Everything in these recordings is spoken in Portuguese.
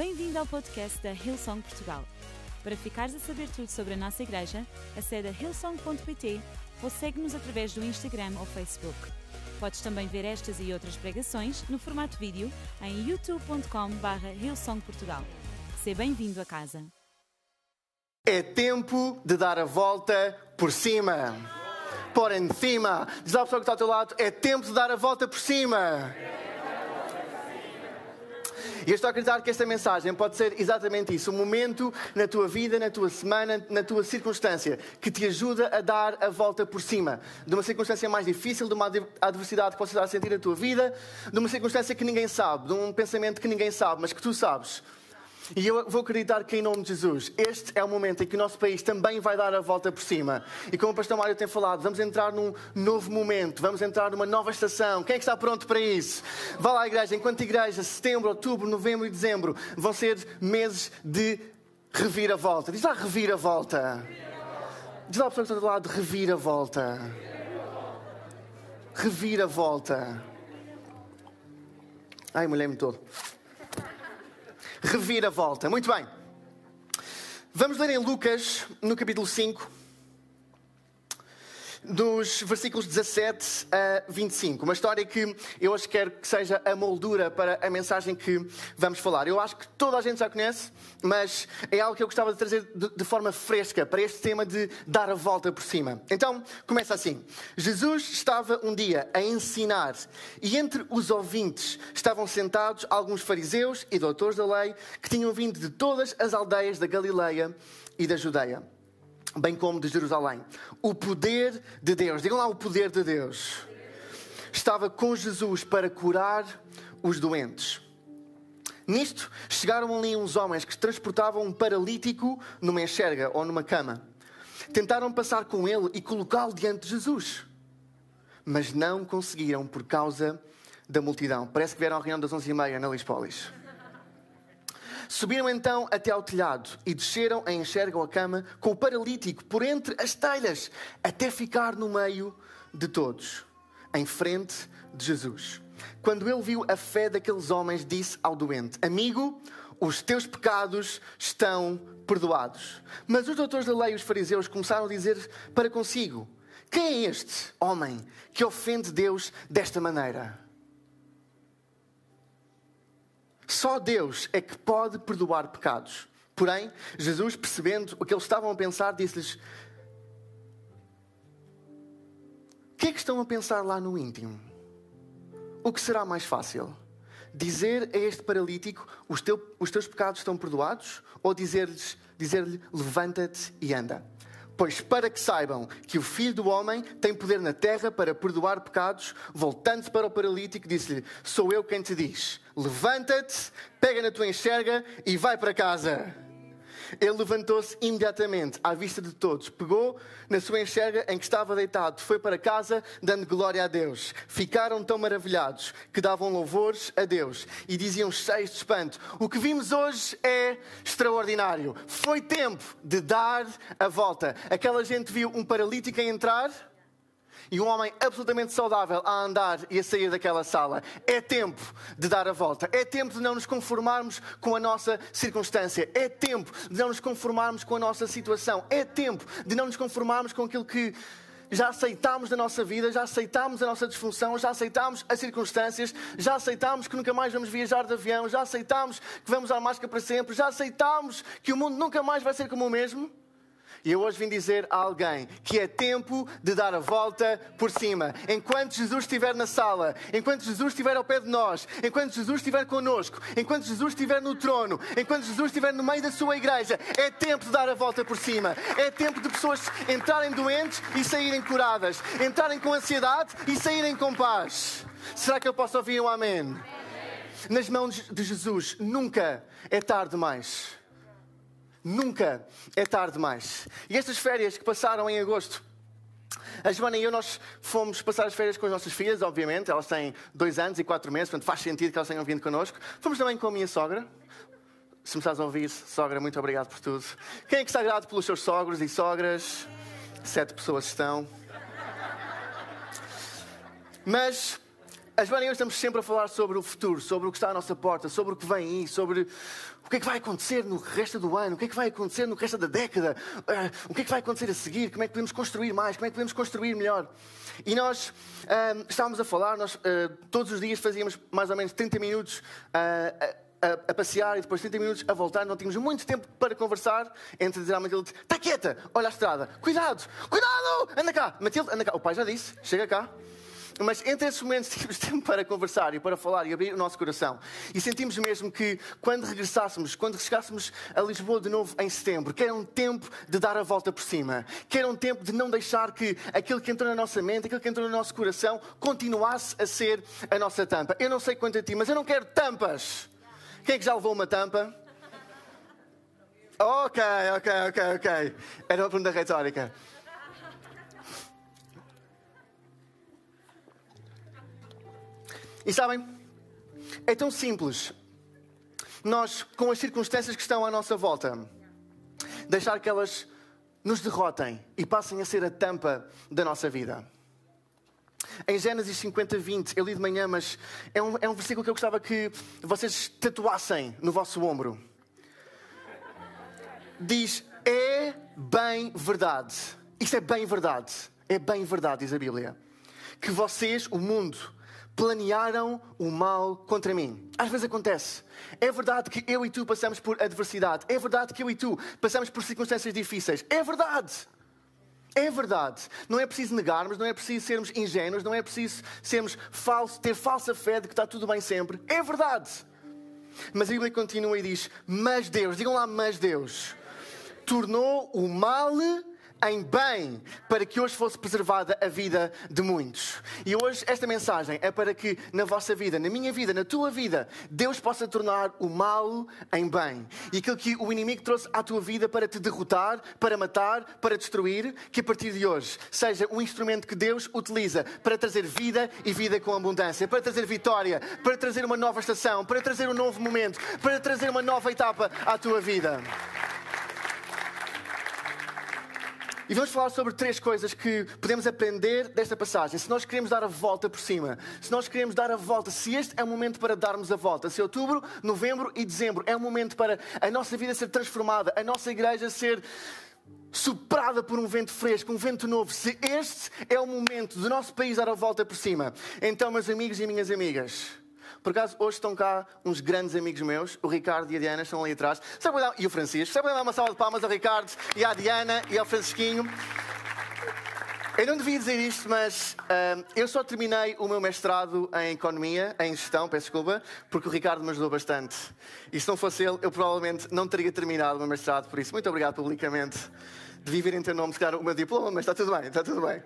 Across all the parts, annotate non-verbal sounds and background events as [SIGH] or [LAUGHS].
Bem-vindo ao podcast da Hillsong Portugal. Para ficares a saber tudo sobre a nossa igreja, acede a hillsong.pt ou segue-nos através do Instagram ou Facebook. Podes também ver estas e outras pregações no formato vídeo em youtube.com.br hillsongportugal. Seja bem-vindo a casa. É tempo de dar a volta por cima. Por cima. Diz à pessoa que está ao teu lado, é tempo de dar a volta por cima. E eu estou a acreditar que esta mensagem pode ser exatamente isso. Um momento na tua vida, na tua semana, na tua circunstância, que te ajuda a dar a volta por cima. De uma circunstância mais difícil, de uma adversidade que possas estar a sentir na tua vida, de uma circunstância que ninguém sabe, de um pensamento que ninguém sabe, mas que tu sabes. E eu vou acreditar que, em nome de Jesus, este é o momento em que o nosso país também vai dar a volta por cima. E como o pastor Mário tem falado, vamos entrar num novo momento, vamos entrar numa nova estação. Quem é que está pronto para isso? Vá lá, igreja. Enquanto igreja, setembro, outubro, novembro e dezembro vão ser meses de reviravolta. Diz lá, reviravolta. Diz lá a pessoa que está do lado, reviravolta. Reviravolta. Ai, mulher-me todo reviravolta. Muito bem. Vamos ler em Lucas, no capítulo 5, dos versículos 17 a 25. Uma história que eu hoje quero que seja a moldura para a mensagem que vamos falar. Eu acho que toda a gente já conhece, mas é algo que eu gostava de trazer de, forma fresca para este tema de dar a volta por cima. Então, começa assim. Jesus estava um dia a ensinar e entre os ouvintes estavam sentados alguns fariseus e doutores da lei que tinham vindo de todas as aldeias da Galileia e da Judeia bem como de Jerusalém. O poder de Deus, digam lá o poder de Deus, estava com Jesus para curar os doentes. Nisto, chegaram ali uns homens que transportavam um paralítico numa enxerga ou numa cama. Tentaram passar com ele e colocá-lo diante de Jesus, mas não conseguiram por causa da multidão. Parece que vieram à reunião das 11h30 na Lispolis. Subiram então até ao telhado e desceram a enxerga ou a cama com o paralítico por entre as telhas, até ficar no meio de todos, em frente de Jesus. Quando ele viu a fé daqueles homens, disse ao doente: Amigo, os teus pecados estão perdoados. Mas os doutores da lei e os fariseus começaram a dizer para consigo: Quem é este homem que ofende Deus desta maneira? Só Deus é que pode perdoar pecados. Porém, Jesus, percebendo o que eles estavam a pensar, disse-lhes: O que é que estão a pensar lá no íntimo? O que será mais fácil? Dizer a este paralítico: Os, teu, os teus pecados estão perdoados? Ou dizer-lhe: dizer Levanta-te e anda? Pois para que saibam que o Filho do Homem tem poder na terra para perdoar pecados, voltando-se para o paralítico, disse-lhe: Sou eu quem te diz: Levanta-te, pega na tua enxerga e vai para casa. Ele levantou-se imediatamente à vista de todos, pegou na sua enxerga em que estava deitado, foi para casa dando glória a Deus. Ficaram tão maravilhados que davam louvores a Deus e diziam cheios de espanto: O que vimos hoje é extraordinário. Foi tempo de dar a volta. Aquela gente viu um paralítico a entrar e um homem absolutamente saudável a andar e a sair daquela sala. É tempo de dar a volta. É tempo de não nos conformarmos com a nossa circunstância. É tempo de não nos conformarmos com a nossa situação. É tempo de não nos conformarmos com aquilo que já aceitámos da nossa vida, já aceitámos a nossa disfunção, já aceitámos as circunstâncias, já aceitámos que nunca mais vamos viajar de avião, já aceitámos que vamos à máscara para sempre, já aceitámos que o mundo nunca mais vai ser como o mesmo. E eu hoje vim dizer a alguém que é tempo de dar a volta por cima. Enquanto Jesus estiver na sala, enquanto Jesus estiver ao pé de nós, enquanto Jesus estiver connosco, enquanto Jesus estiver no trono, enquanto Jesus estiver no meio da sua igreja, é tempo de dar a volta por cima. É tempo de pessoas entrarem doentes e saírem curadas, entrarem com ansiedade e saírem com paz. Será que eu posso ouvir um amém? Nas mãos de Jesus nunca é tarde demais. Nunca é tarde demais. E estas férias que passaram em agosto, a Joana e eu, nós fomos passar as férias com as nossas filhas, obviamente. Elas têm dois anos e quatro meses, portanto faz sentido que elas tenham vindo connosco. Fomos também com a minha sogra. Se me estás a ouvir, sogra, muito obrigado por tudo. Quem é que está grato pelos seus sogros e sogras? Sete pessoas estão. Mas a Joana e eu estamos sempre a falar sobre o futuro, sobre o que está à nossa porta, sobre o que vem aí, sobre o que é que vai acontecer no resto do ano, o que é que vai acontecer no resto da década, uh, o que é que vai acontecer a seguir, como é que podemos construir mais, como é que podemos construir melhor. E nós uh, estávamos a falar, nós uh, todos os dias fazíamos mais ou menos 30 minutos a, a, passear e depois 30 minutos a voltar, não tínhamos muito tempo para conversar. Entre dizer à Matilde: está quieta, olha a estrada, cuidado, cuidado, anda cá, Matilde, anda cá. O pai já disse: chega cá. Mas entre esses momentos [LAUGHS] tínhamos tempo para conversar e para falar e abrir o nosso coração. E sentimos mesmo que quando regressássemos, quando chegássemos a Lisboa de novo em setembro, que era um tempo de dar a volta por cima, que era um tempo de não deixar que aquilo que entrou na nossa mente, aquilo que entrou no nosso coração, continuasse a ser a nossa tampa. Eu não sei quanto a ti, mas eu não quero tampas. Quem é que já levou uma tampa? Ok, ok, ok, ok. Era uma pergunta retórica. E sabem, é tão simples. Nós, com as circunstâncias que estão à nossa volta, deixar que elas nos derrotem e passem a ser a tampa da nossa vida. Em Gênesis 50, 20, eu li de manhã, mas é um, é um versículo que eu gostava que vocês tatuassem no vosso ombro. Diz: É bem verdade. Isto é bem verdade. É bem verdade, diz a Bíblia. Que vocês, o mundo, planearam o mal contra mim. Às vezes acontece. É verdade que eu e tu passamos por adversidade. É verdade que eu e tu passamos por circunstâncias difíceis. É verdade. É verdade. Não é preciso negarmos, não é preciso sermos ingênuos, não é preciso sermos falso, ter falsa fé de que está tudo bem sempre. É verdade. Mas a Bíblia continua e diz: Mas Deus, digam lá, mas Deus, tornou o mal em bem, para que hoje fosse preservada a vida de muitos. E hoje esta mensagem é para que na vossa vida, na minha vida, na tua vida, Deus possa tornar o mal em bem. E aquilo que o inimigo trouxe à tua vida para te derrotar, para matar, para destruir, que a partir de hoje seja um instrumento que Deus utiliza para trazer vida e vida com abundância, para trazer vitória, para trazer uma nova estação, para trazer um novo momento, para trazer uma nova etapa à tua vida. E vamos falar sobre três coisas que podemos aprender desta passagem. Se nós queremos dar a volta por cima, se nós queremos dar a volta, se este é o momento para darmos a volta, se outubro, novembro e dezembro é o momento para a nossa vida ser transformada, a nossa igreja ser soprada por um vento fresco, um vento novo, se este é o momento do nosso país dar a volta por cima, então, meus amigos e minhas amigas, por acaso, hoje estão cá uns grandes amigos meus, o Ricardo e a Diana, estão ali atrás. Dar... E o Francisco. Sabe dar uma salva de palmas ao Ricardo e à Diana e ao Francisquinho? Eu não devia dizer isto, mas uh, eu só terminei o meu mestrado em Economia, em Gestão, peço desculpa, porque o Ricardo me ajudou bastante. E se não fosse ele, eu provavelmente não teria terminado o meu mestrado, por isso, muito obrigado publicamente. Devia vir em teu nome, se calhar, o meu diploma, mas está tudo bem, está tudo bem.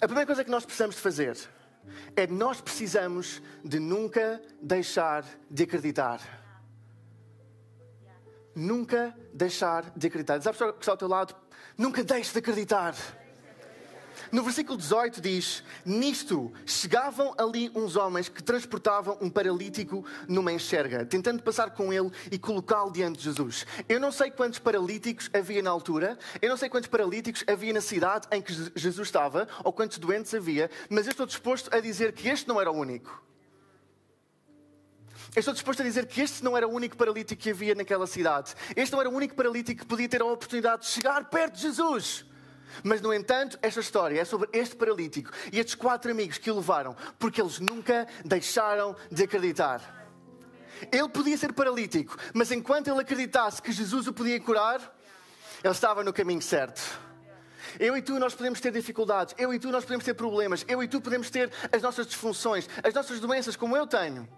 A primeira coisa que nós precisamos de fazer é nós precisamos de nunca deixar de acreditar. Nunca deixar de acreditar. Diz a pessoa que está ao teu lado, nunca deixe de acreditar. No versículo 18 diz: Nisto chegavam ali uns homens que transportavam um paralítico numa enxerga, tentando passar com ele e colocá-lo diante de Jesus. Eu não sei quantos paralíticos havia na altura, eu não sei quantos paralíticos havia na cidade em que Jesus estava, ou quantos doentes havia, mas eu estou disposto a dizer que este não era o único. Eu estou disposto a dizer que este não era o único paralítico que havia naquela cidade. Este não era o único paralítico que podia ter a oportunidade de chegar perto de Jesus. Mas, no entanto, esta história é sobre este paralítico e estes quatro amigos que o levaram, porque eles nunca deixaram de acreditar. Ele podia ser paralítico, mas enquanto ele acreditasse que Jesus o podia curar, ele estava no caminho certo. Eu e tu, nós podemos ter dificuldades. Eu e tu, nós podemos ter problemas. Eu e tu podemos ter as nossas disfunções, as nossas doenças, como eu tenho.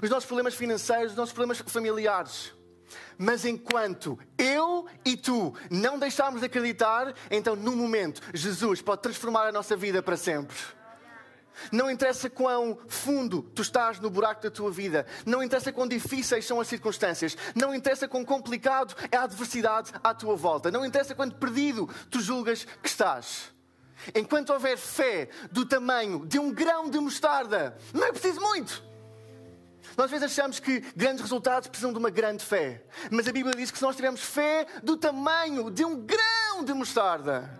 Os nossos problemas financeiros, os nossos problemas familiares. Mas enquanto eu e tu não deixarmos de acreditar, então no momento Jesus pode transformar a nossa vida para sempre. Não interessa quão fundo tu estás no buraco da tua vida. Não interessa quão difíceis são as circunstâncias. Não interessa quão complicado é a adversidade à tua volta. Não interessa quanto perdido tu julgas que estás. Enquanto houver fé do tamanho de um grão de mostarda, não é preciso muito. Nós às vezes achamos que grandes resultados precisam de uma grande fé. Mas a Bíblia diz que se nós tivermos fé do tamanho de um grão de mostarda,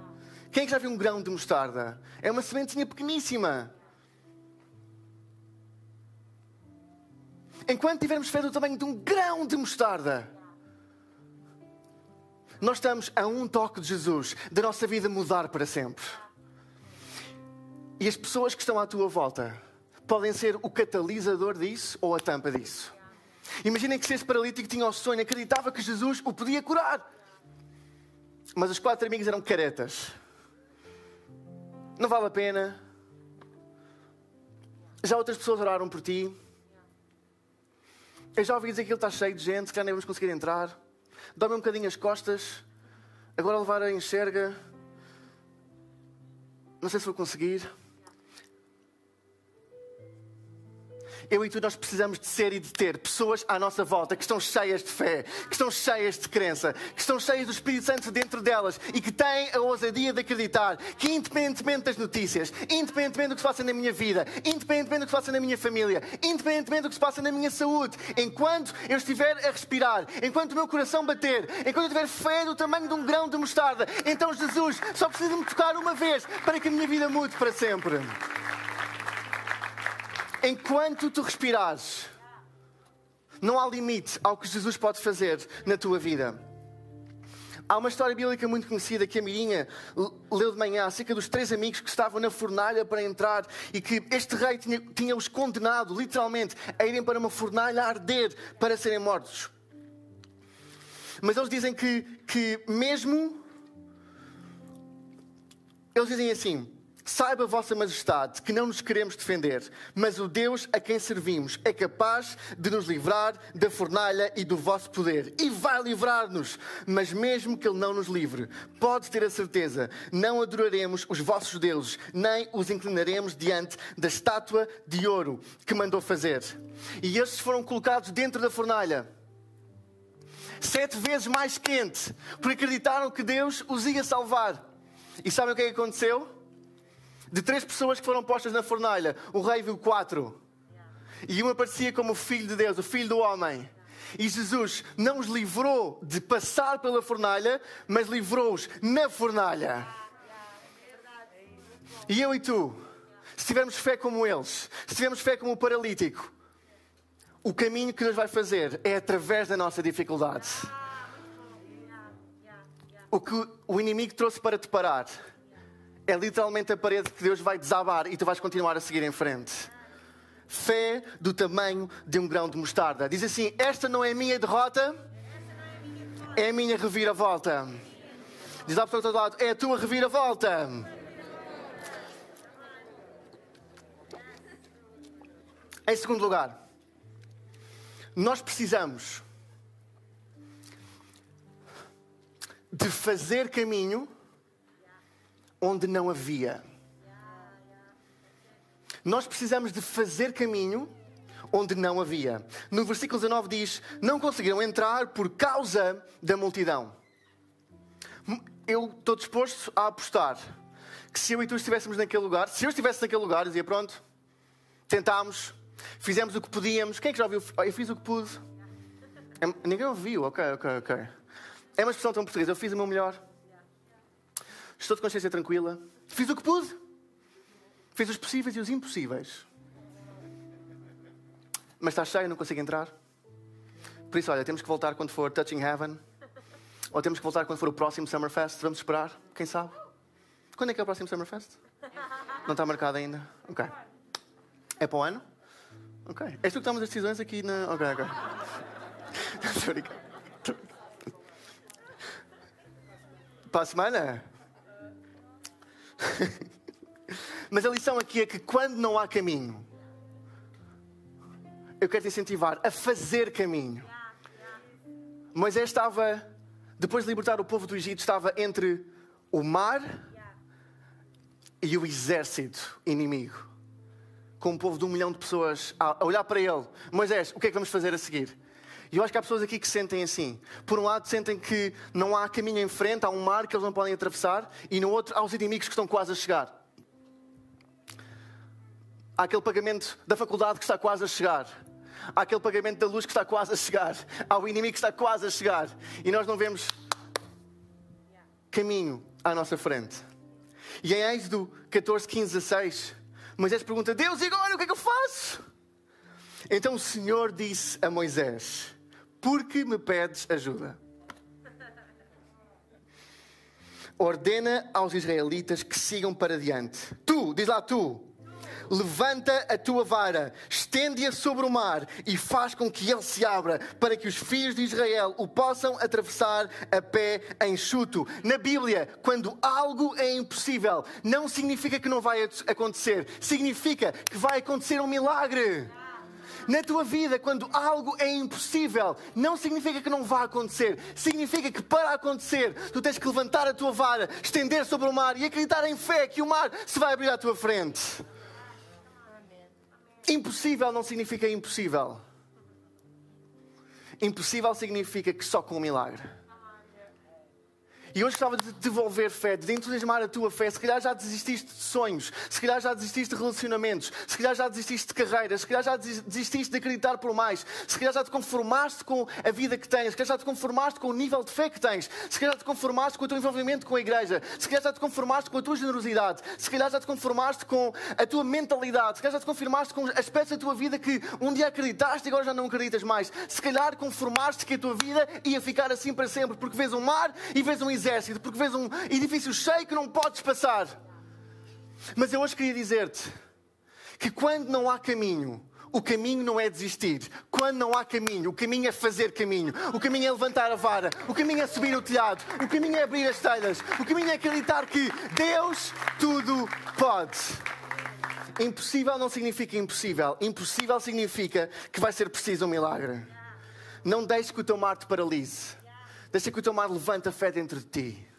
Quem é que já viu um grão de mostarda? É uma sementinha pequeníssima. Enquanto tivermos fé do tamanho de um grão de mostarda, nós estamos a um toque de Jesus, da nossa vida mudar para sempre. E as pessoas que estão à tua volta podem ser o catalisador disso ou a tampa disso. Imaginem que se esse paralítico tinha o sonho, acreditava que Jesus o podia curar. Mas os quatro amigos eram caretas. Não vale a pena. Já outras pessoas oraram por ti. Eu já ouvi dizer que ele está cheio de gente, que já nem vamos conseguir entrar. Dá-me um bocadinho as costas. Agora levar a enxerga. Não sei se vou conseguir. Eu e tu nós precisamos de ser e de ter pessoas à nossa volta que estão cheias de fé, que estão cheias de crença, que estão cheias do Espírito Santo dentro delas e que têm a ousadia de acreditar que, independentemente das notícias, independentemente do que se passa na minha vida, independentemente do que se passa na minha família, independentemente do que se passa na minha saúde, enquanto eu estiver a respirar, enquanto o meu coração bater, enquanto eu tiver fé do tamanho de um grão de mostarda, então Jesus só precisa me tocar uma vez para que a minha vida mude para sempre. Enquanto tu respirares, não há limite ao que Jesus pode fazer na tua vida. Há uma história bíblica muito conhecida que a Mirinha leu de manhã acerca dos três amigos que estavam na fornalha para entrar e que este rei tinha-os tinha condenado, literalmente, a irem para uma fornalha a arder para serem mortos. Mas eles dizem que, que mesmo. Eles dizem assim: Saiba, Vossa Majestade, que não nos queremos defender, mas o Deus a quem servimos é capaz de nos livrar da fornalha e do vosso poder. E vai livrar-nos. Mas mesmo que Ele não nos livre, pode ter a certeza, não adoraremos os vossos deuses, nem os inclinaremos diante da estátua de ouro que mandou fazer. E estes foram colocados dentro da fornalha. Sete vezes mais quente, porque acreditaram que Deus os ia salvar. E sabem o que, é que aconteceu? De três pessoas que foram postas na fornalha, o rei viu quatro. E uma parecia como o filho de Deus, o filho do homem. E Jesus não os livrou de passar pela fornalha, mas livrou-os na fornalha. E eu e tu, se tivermos fé como eles, se tivermos fé como o paralítico, o caminho que Deus vai fazer é através da nossa dificuldade. O que o inimigo trouxe para te parar é literalmente a parede que Deus vai desabar e tu vais continuar a seguir em frente. Fé do tamanho de um grão de mostarda. Diz assim: Esta não é a minha derrota, é a minha reviravolta. Diz à pessoa do outro lado: É a tua reviravolta. Em segundo lugar, nós precisamos de fazer caminho onde não havia. Nós precisamos de fazer caminho onde não havia. No versículo 19 diz: Não conseguiram entrar por causa da multidão. Eu estou disposto a apostar que se eu e tu estivéssemos naquele lugar, se eu estivesse naquele lugar, dizia: Pronto, tentámos, fizemos o que podíamos. Quem é que já ouviu? Ah, eu fiz o que pude. Ninguém ouviu, ok, ok, ok. É uma expressão tão portuguesa. Eu fiz o meu melhor. Estou de consciência tranquila. Fiz o que pude. Fiz os possíveis e os impossíveis. Mas está cheio, não consigo entrar. Por isso, olha, temos que voltar quando for Touching Heaven. Ou temos que voltar quando for o próximo Summerfest. Vamos esperar, quem sabe? Quando é que é o próximo Summerfest? Não está marcado ainda? Ok. É para o ano? Ok. És tu que tomas as decisões aqui na. Ok, [LAUGHS] ok. Estou. Para a semana? [LAUGHS] Mas a lição aqui é que quando não há caminho, eu quero te incentivar a fazer caminho. Moisés estava, depois de libertar o povo do Egito, estava entre o mar e o exército inimigo. Com um povo de um milhão de pessoas a olhar para ele. Moisés, o que é que vamos fazer a seguir? E eu acho que há pessoas aqui que sentem assim. Por um lado, sentem que não há caminho em frente, há um mar que eles não podem atravessar, e no outro, há os inimigos que estão quase a chegar. Há aquele pagamento da faculdade que está quase a chegar. Há aquele pagamento da luz que está quase a chegar. Há o inimigo que está quase a chegar. E nós não vemos caminho à nossa frente. E em Êxodo 14, 15, 16, Moisés pergunta: Deus, e agora o que é que eu faço? Então o Senhor disse a Moisés: Por que me pedes ajuda? Ordena aos israelitas que sigam para diante. Tu, diz lá tu, levanta a tua vara, estende-a sobre o mar e faz com que ele se abra, para que os filhos de Israel o possam atravessar a pé enxuto. Na Bíblia, quando algo é impossível, não significa que não vai acontecer, significa que vai acontecer um milagre. Na tua vida, quando algo é impossível, não significa que não vá acontecer. Significa que para acontecer, tu tens que levantar a tua vara, estender sobre o mar e acreditar em fé que o mar se vai abrir à tua frente. Impossível não significa impossível. Impossível significa que só com um milagre. E hoje gostava de devolver fé, de entusiasmar a tua fé. Se calhar já desististe de sonhos, se calhar já desististe de relacionamentos, se calhar já desististe de carreiras, se calhar já desististe de acreditar por mais, se calhar já te conformaste com a vida que tens, se calhar já te conformaste com o nível de fé que tens, se calhar já te conformaste com o teu envolvimento com a igreja, se calhar já te conformaste com a tua generosidade, se calhar já te conformaste com a tua mentalidade, se calhar já te conformaste com aspectos da tua vida que um dia acreditaste e agora já não acreditas mais. Se calhar conformaste que a tua vida ia ficar assim para sempre, porque vês um mar e vês um exército, porque vês um edifício cheio que não podes passar. Mas eu hoje queria dizer-te que quando não há caminho, o caminho não é desistir. Quando não há caminho, o caminho é fazer caminho. O caminho é levantar a vara. O caminho é subir o telhado. O caminho é abrir as telhas. O caminho é acreditar que Deus tudo pode. Impossível não significa impossível. Impossível significa que vai ser preciso um milagre. Não deixe que o teu mar te paralise. Deixa que o teu mar levante a fé dentro de ti.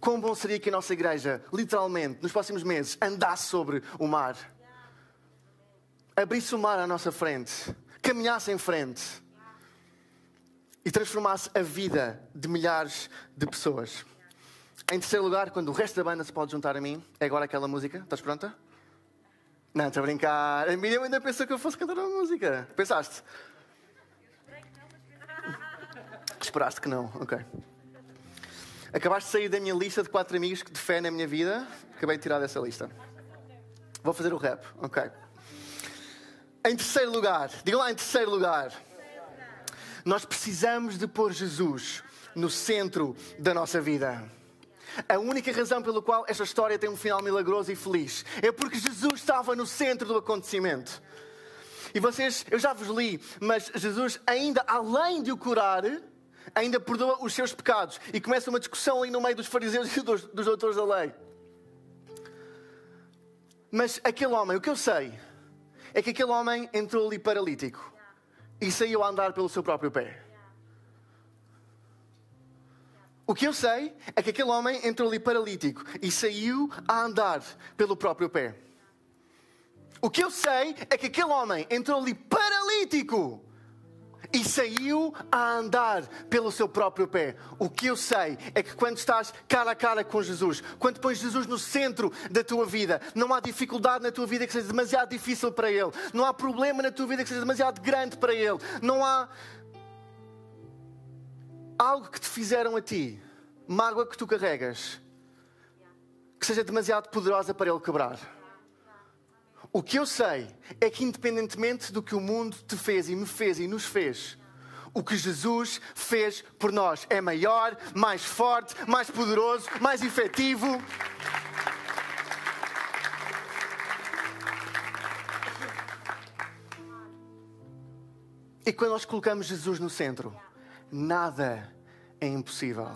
Quão bom seria que a nossa igreja, literalmente, nos próximos meses, andasse sobre o mar. Abrisse o mar à nossa frente. Caminhasse em frente. E transformasse a vida de milhares de pessoas. Em terceiro lugar, quando o resto da banda se pode juntar a mim, é agora aquela música. Estás pronta? Não, estou a brincar. A Miriam ainda pensou que eu fosse cantar uma música. Pensaste? Esperaste que não, ok. Acabaste de sair da minha lista de quatro amigos de fé na minha vida. Acabei de tirar dessa lista. Vou fazer o rap, ok. Em terceiro lugar, diga lá em terceiro lugar. Nós precisamos de pôr Jesus no centro da nossa vida. A única razão pela qual esta história tem um final milagroso e feliz é porque Jesus estava no centro do acontecimento. E vocês, eu já vos li, mas Jesus, ainda além de o curar, ainda perdoa os seus pecados. E começa uma discussão ali no meio dos fariseus e dos, dos doutores da lei. Mas aquele homem, o que eu sei, é que aquele homem entrou ali paralítico e saiu a andar pelo seu próprio pé. O que eu sei é que aquele homem entrou ali paralítico e saiu a andar pelo próprio pé. O que eu sei é que aquele homem entrou ali paralítico e saiu a andar pelo seu próprio pé. O que eu sei é que quando estás cara a cara com Jesus, quando pões Jesus no centro da tua vida, não há dificuldade na tua vida que seja demasiado difícil para Ele, não há problema na tua vida que seja demasiado grande para Ele, não há algo que te fizeram a ti, mágoa que tu carregas, que seja demasiado poderosa para Ele quebrar. O que eu sei é que, independentemente do que o mundo te fez e me fez e nos fez, o que Jesus fez por nós é maior, mais forte, mais poderoso, mais efetivo. E quando nós colocamos Jesus no centro, nada é impossível.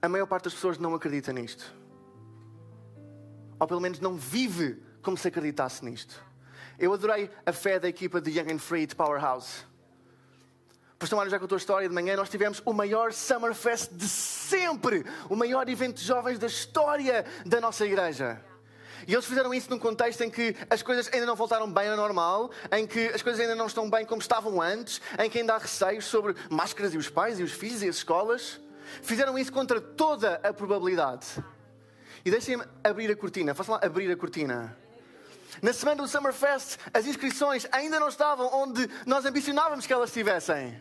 A maior parte das pessoas não acredita nisto ou pelo menos não vive como se acreditasse nisto. Eu adorei a fé da equipa de Young and Free de Powerhouse. Por tomar já com a tua história de manhã, nós tivemos o maior Summer Fest de sempre, o maior evento de jovens da história da nossa igreja. E eles fizeram isso num contexto em que as coisas ainda não voltaram bem ao normal, em que as coisas ainda não estão bem como estavam antes, em que ainda há receios sobre máscaras e os pais e os filhos e as escolas. Fizeram isso contra toda a probabilidade. E deixem-me abrir a cortina. Façam lá abrir a cortina. Na semana do Summerfest, as inscrições ainda não estavam onde nós ambicionávamos que elas estivessem.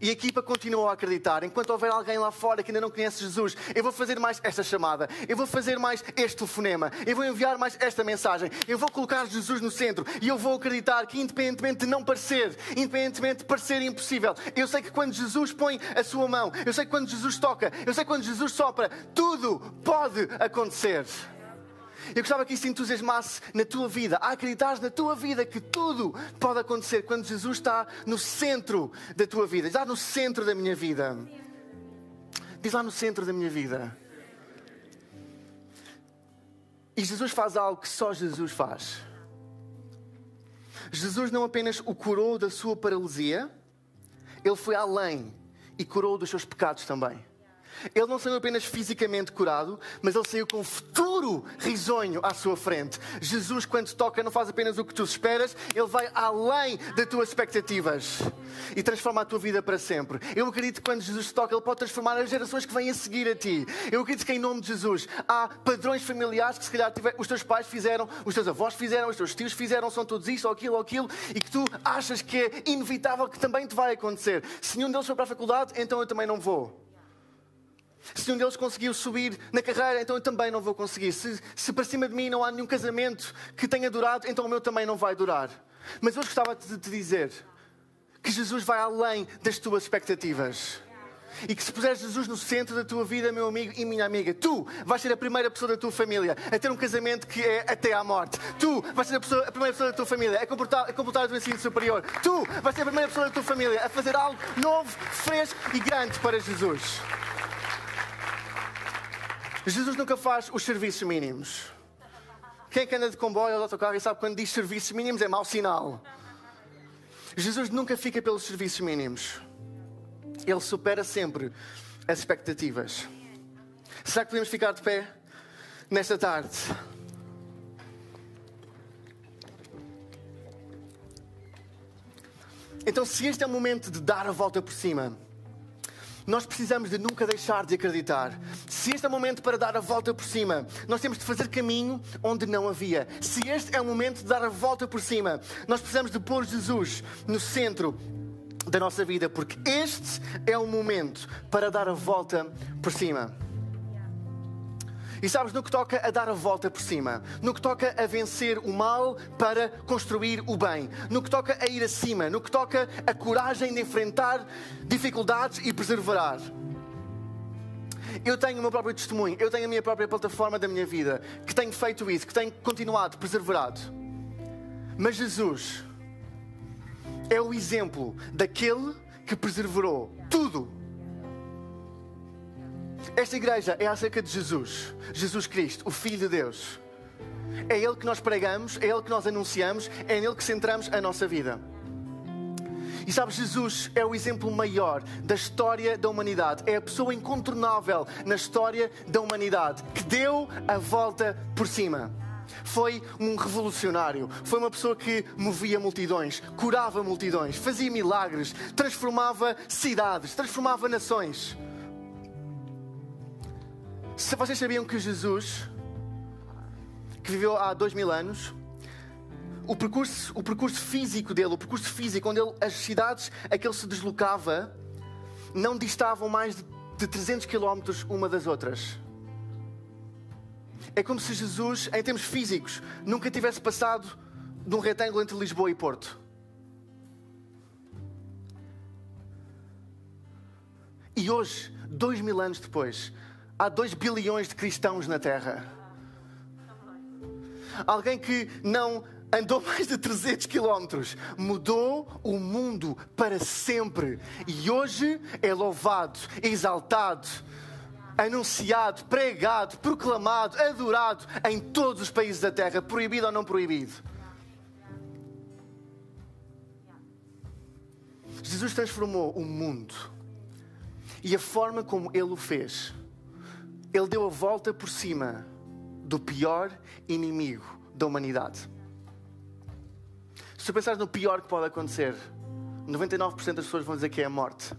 E a equipa continuou a acreditar. Enquanto houver alguém lá fora que ainda não conhece Jesus, eu vou fazer mais esta chamada, eu vou fazer mais este telefonema, eu vou enviar mais esta mensagem, eu vou colocar Jesus no centro e eu vou acreditar que, independentemente de não parecer, independentemente de parecer impossível, eu sei que quando Jesus põe a sua mão, eu sei que quando Jesus toca, eu sei que quando Jesus sopra, tudo pode acontecer. Eu gostava que isso entusiasmasse na tua vida, a acreditares na tua vida que tudo pode acontecer quando Jesus está no centro da tua vida, está no centro da minha vida. Diz lá no centro da minha vida. E Jesus faz algo que só Jesus faz. Jesus não apenas o curou da sua paralisia, ele foi além e curou dos seus pecados também. Ele não saiu apenas fisicamente curado, mas ele saiu com futuro risonho à sua frente. Jesus, quando toca, não faz apenas o que tu esperas, ele vai além das tuas expectativas e transforma a tua vida para sempre. Eu acredito que quando Jesus toca, ele pode transformar as gerações que vêm a seguir a ti. Eu acredito que em nome de Jesus há padrões familiares que se calhar os teus pais fizeram, os teus avós fizeram, os teus tios fizeram, são todos isto ou aquilo ou aquilo, e que tu achas que é inevitável que também te vai acontecer. Se nenhum deles for para a faculdade, então eu também não vou. Se um deles conseguiu subir na carreira, então eu também não vou conseguir. Se, se para cima de mim não há nenhum casamento que tenha durado, então o meu também não vai durar. Mas hoje gostava de te dizer que Jesus vai além das tuas expectativas. E que se puseres Jesus no centro da tua vida, meu amigo e minha amiga, tu vais ser a primeira pessoa da tua família a ter um casamento que é até à morte. Tu vais ser a, pessoa, a primeira pessoa da tua família a completar, a completar o teu ensino superior. Tu vais ser a primeira pessoa da tua família a fazer algo novo, fresco e grande para Jesus. Jesus nunca faz os serviços mínimos. Quem é que anda de comboio ou de autocarro e sabe quando diz serviços mínimos é mau sinal. Jesus nunca fica pelos serviços mínimos. Ele supera sempre as expectativas. Será que podemos ficar de pé nesta tarde? Então, se este é o momento de dar a volta por cima, nós precisamos de nunca deixar de acreditar. Se este é o momento para dar a volta por cima, nós temos de fazer caminho onde não havia. Se este é o momento de dar a volta por cima, nós precisamos de pôr Jesus no centro da nossa vida, porque este é o momento para dar a volta por cima. E sabes, no que toca a dar a volta por cima, no que toca a vencer o mal para construir o bem, no que toca a ir acima, no que toca a coragem de enfrentar dificuldades e perseverar. Eu tenho o meu próprio testemunho, eu tenho a minha própria plataforma da minha vida, que tenho feito isso, que tenho continuado, perseverado. Mas Jesus é o exemplo daquele que perseverou tudo esta igreja é acerca de Jesus, Jesus Cristo, o Filho de Deus. É Ele que nós pregamos, é Ele que nós anunciamos, é nele que centramos a nossa vida. E sabes, Jesus é o exemplo maior da história da humanidade. É a pessoa incontornável na história da humanidade que deu a volta por cima. Foi um revolucionário. Foi uma pessoa que movia multidões, curava multidões, fazia milagres, transformava cidades, transformava nações. Se vocês sabiam que Jesus, que viveu há dois mil anos, o percurso, o percurso físico dele, o percurso físico onde ele, as cidades a que ele se deslocava, não distavam mais de, de 300 quilómetros uma das outras. É como se Jesus, em termos físicos, nunca tivesse passado de um retângulo entre Lisboa e Porto. E hoje, dois mil anos depois, há 2 bilhões de cristãos na Terra. Alguém que não andou [LAUGHS] mais de 300 quilómetros, mudou o mundo para sempre e hoje é louvado, exaltado, anunciado, pregado, proclamado, adorado em todos os países da Terra, proibido ou não proibido. Jesus transformou o mundo e a forma como ele o fez ele deu a volta por cima do pior inimigo da humanidade. Se tu pensares no pior que pode acontecer, 99% das pessoas vão dizer que é a morte.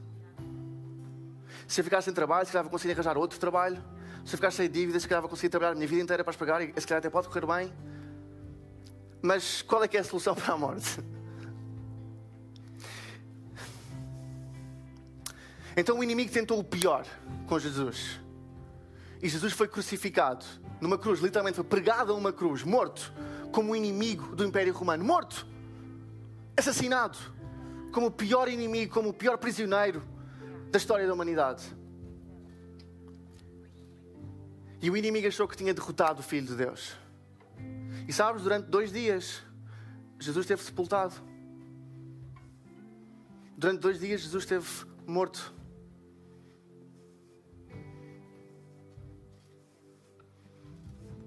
Se eu ficar sem trabalho, se calhar vou conseguir arranjar outro trabalho. Se eu ficar sem dívidas, se calhar vou conseguir trabalhar a minha vida inteira para as pagar e se calhar até pode correr bem. Mas qual é que é a solução [LAUGHS] para a morte? Então o inimigo tentou o pior com Jesus. E Jesus foi crucificado numa cruz, literalmente foi pregado a uma cruz, morto, como o inimigo do Império Romano, morto, assassinado, como o pior inimigo, como o pior prisioneiro da história da humanidade. E o inimigo achou que tinha derrotado o Filho de Deus. E sabes, durante dois dias, Jesus esteve sepultado. Durante dois dias, Jesus esteve morto.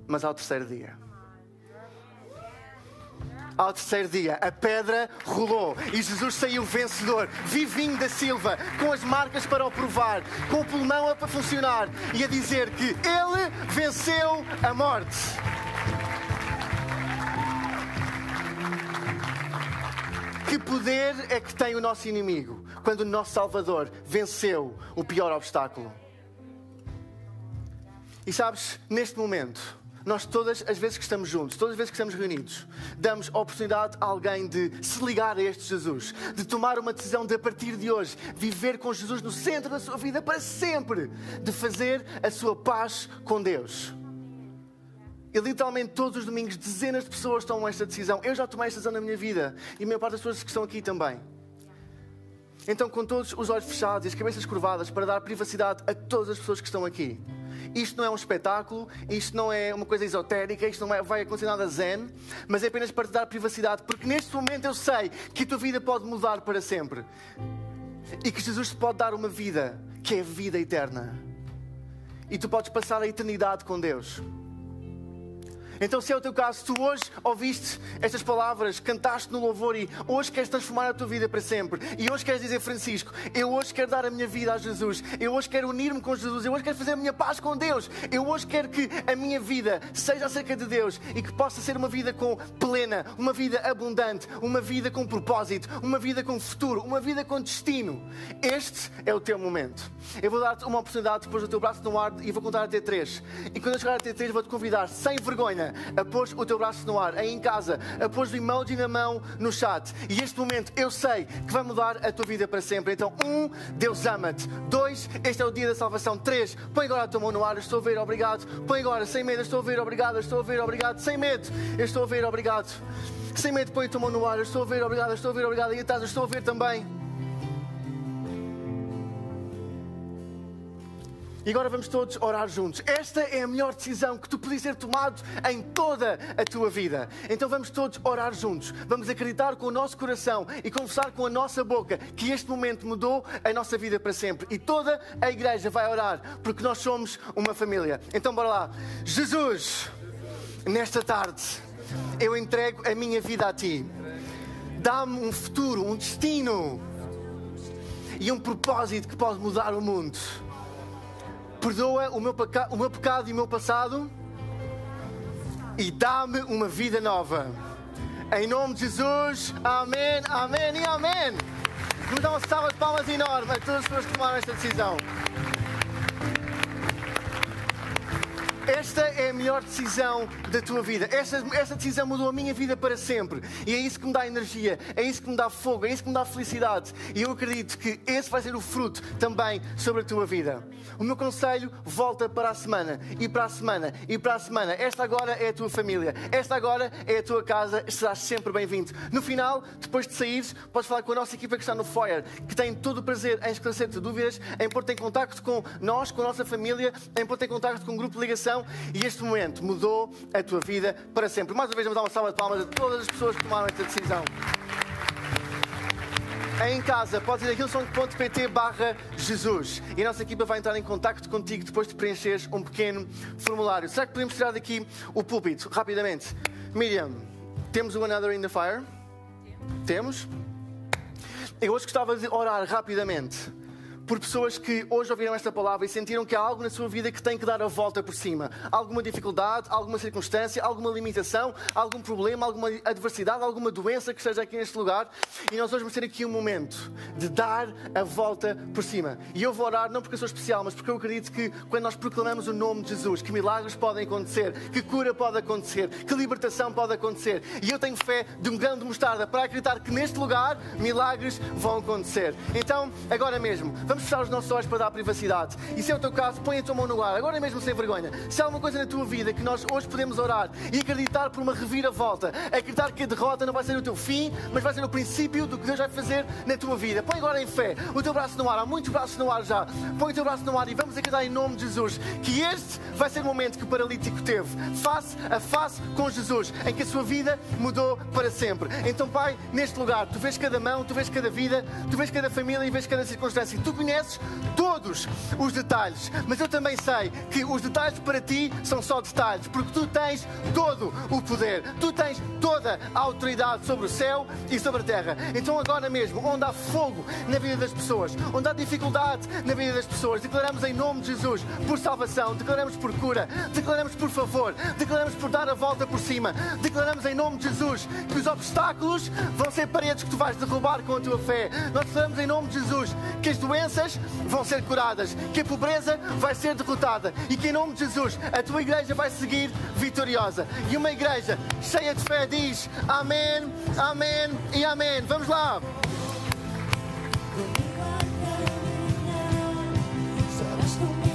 Mas ao terceiro dia, ao terceiro dia, a pedra rolou e Jesus saiu vencedor, vivinho da Silva, com as marcas para o provar, com o pulmão a funcionar e a dizer que ele venceu a morte. Que poder é que tem o nosso inimigo quando o nosso Salvador venceu o pior obstáculo? E sabes, neste momento, nós todas as vezes que estamos juntos, todas as vezes que estamos reunidos, damos oportunidade a alguém de se ligar a este Jesus, de tomar uma decisão de a partir de hoje viver com Jesus no centro da sua vida para sempre, de fazer a sua paz com Deus. E literalmente todos os domingos dezenas de pessoas tomam esta decisão. Eu já tomei esta decisão na minha vida e a maior parte das pessoas que estão aqui também. Então, com todos os olhos fechados e as cabeças curvadas para dar privacidade a todas as pessoas que estão aqui. Isto não é um espetáculo, isto não é uma coisa esotérica, isto não é, vai acontecer nada zen, mas é apenas para te dar privacidade, porque neste momento eu sei que a tua vida pode mudar para sempre e que Jesus te pode dar uma vida que é vida eterna. E tu podes passar a eternidade com Deus. Então, se é o teu caso, tu hoje ouviste estas palavras, cantaste no louvor e hoje queres transformar a tua vida para sempre. E hoje queres dizer, Francisco, eu hoje quero dar a minha vida a Jesus. Eu hoje quero unir-me com Jesus. Eu hoje quero fazer a minha paz com Deus. Eu hoje quero que a minha vida seja acerca de Deus e que possa ser uma vida com plena, uma vida abundante, uma vida com propósito, uma vida com futuro, uma vida com destino. Este é o teu momento. Eu vou dar-te uma oportunidade depois do teu braço no ar e vou contar até três. E quando eu chegar até três, vou-te convidar, sem vergonha, a pôr o teu braço no ar, aí em casa, a pôr o emoji na mão no chat. E este momento eu sei que vai mudar a tua vida para sempre. Então, um, Deus ama-te. Dois, este é o dia da salvação. Três, põe agora a tua mão no ar, estou a ver, obrigado. Põe agora, sem medo, estou a ver, obrigado, estou a ver, obrigado. Sem medo, estou a ver, obrigado. Sem medo, põe a tua mão no ar, estou a ver, obrigado, estou a ver, obrigado. E estou a ver também. E agora vamos todos orar juntos. Esta é a melhor decisão que tu podias ter tomado em toda a tua vida. Então vamos todos orar juntos. Vamos acreditar com o nosso coração e confessar com a nossa boca que este momento mudou a nossa vida para sempre. E toda a igreja vai orar porque nós somos uma família. Então bora lá. Jesus, nesta tarde, eu entrego a minha vida a ti. Dá-me um futuro, um destino e um propósito que pode mudar o mundo perdoa o meu, o meu pecado e o meu passado e dá-me uma vida nova. Em nome de Jesus, amém, amém e amém. Vamos dar uma salva de palmas enorme a todas as pessoas que tomaram esta decisão. Esta é a melhor decisão da tua vida. Esta, esta decisão mudou a minha vida para sempre. E é isso que me dá energia, é isso que me dá fogo, é isso que me dá felicidade. E eu acredito que esse vai ser o fruto também sobre a tua vida. O meu conselho volta para a semana, e para a semana, e para a semana. Esta agora é a tua família, esta agora é a tua casa, serás sempre bem-vindo. No final, depois de saíres, podes falar com a nossa equipa que está no foyer, que tem todo o prazer em esclarecer-te dúvidas, em pôr-te em contacto com nós, com a nossa família, em pôr-te em contacto com um grupo de ligação e este momento mudou a tua vida para sempre. Mais uma vez, vamos dar uma salva de palmas a todas as pessoas que tomaram esta decisão. Em casa, podes ir a hillsong.pt barra Jesus e a nossa equipa vai entrar em contato contigo depois de preencheres um pequeno formulário. Será que podemos tirar daqui o púlpito rapidamente? Miriam, temos o Another in the Fire? Temos? Eu hoje gostava de orar rapidamente por pessoas que hoje ouviram esta palavra e sentiram que há algo na sua vida que tem que dar a volta por cima. Alguma dificuldade, alguma circunstância, alguma limitação, algum problema, alguma adversidade, alguma doença que esteja aqui neste lugar. E nós hoje vamos ter aqui um momento de dar a volta por cima. E eu vou orar não porque eu sou especial, mas porque eu acredito que quando nós proclamamos o nome de Jesus, que milagres podem acontecer, que cura pode acontecer, que libertação pode acontecer. E eu tenho fé de um grande mostarda para acreditar que neste lugar milagres vão acontecer. Então, agora mesmo, Vamos fechar os nossos olhos para dar privacidade. E se é o teu caso, põe a tua mão no ar, agora mesmo sem vergonha. Se há alguma coisa na tua vida que nós hoje podemos orar e acreditar por uma reviravolta, acreditar que a derrota não vai ser o teu fim, mas vai ser o princípio do que Deus vai fazer na tua vida. Põe agora em fé o teu braço no ar, há muitos braços no ar já. Põe o teu braço no ar e vamos acreditar em nome de Jesus que este vai ser o momento que o paralítico teve, face a face com Jesus, em que a sua vida mudou para sempre. Então, Pai, neste lugar, tu vês cada mão, tu vês cada vida, tu vês cada família e vês cada circunstância. Tu conheces todos os detalhes, mas eu também sei que os detalhes para ti são só detalhes, porque tu tens todo o poder, tu tens toda a autoridade sobre o céu e sobre a terra. Então, agora mesmo, onde há fogo na vida das pessoas, onde há dificuldade na vida das pessoas, declaramos em nome de Jesus por salvação, declaramos por cura, declaramos por favor, declaramos por dar a volta por cima, declaramos em nome de Jesus que os obstáculos vão ser paredes que tu vais derrubar com a tua fé. Nós declaramos em nome de Jesus que as doenças vão ser curadas, que a pobreza vai ser derrotada e que em nome de Jesus a tua igreja vai seguir vitoriosa. E uma igreja cheia de fé diz Amém, Amém e Amém. Vamos lá. Estarás comigo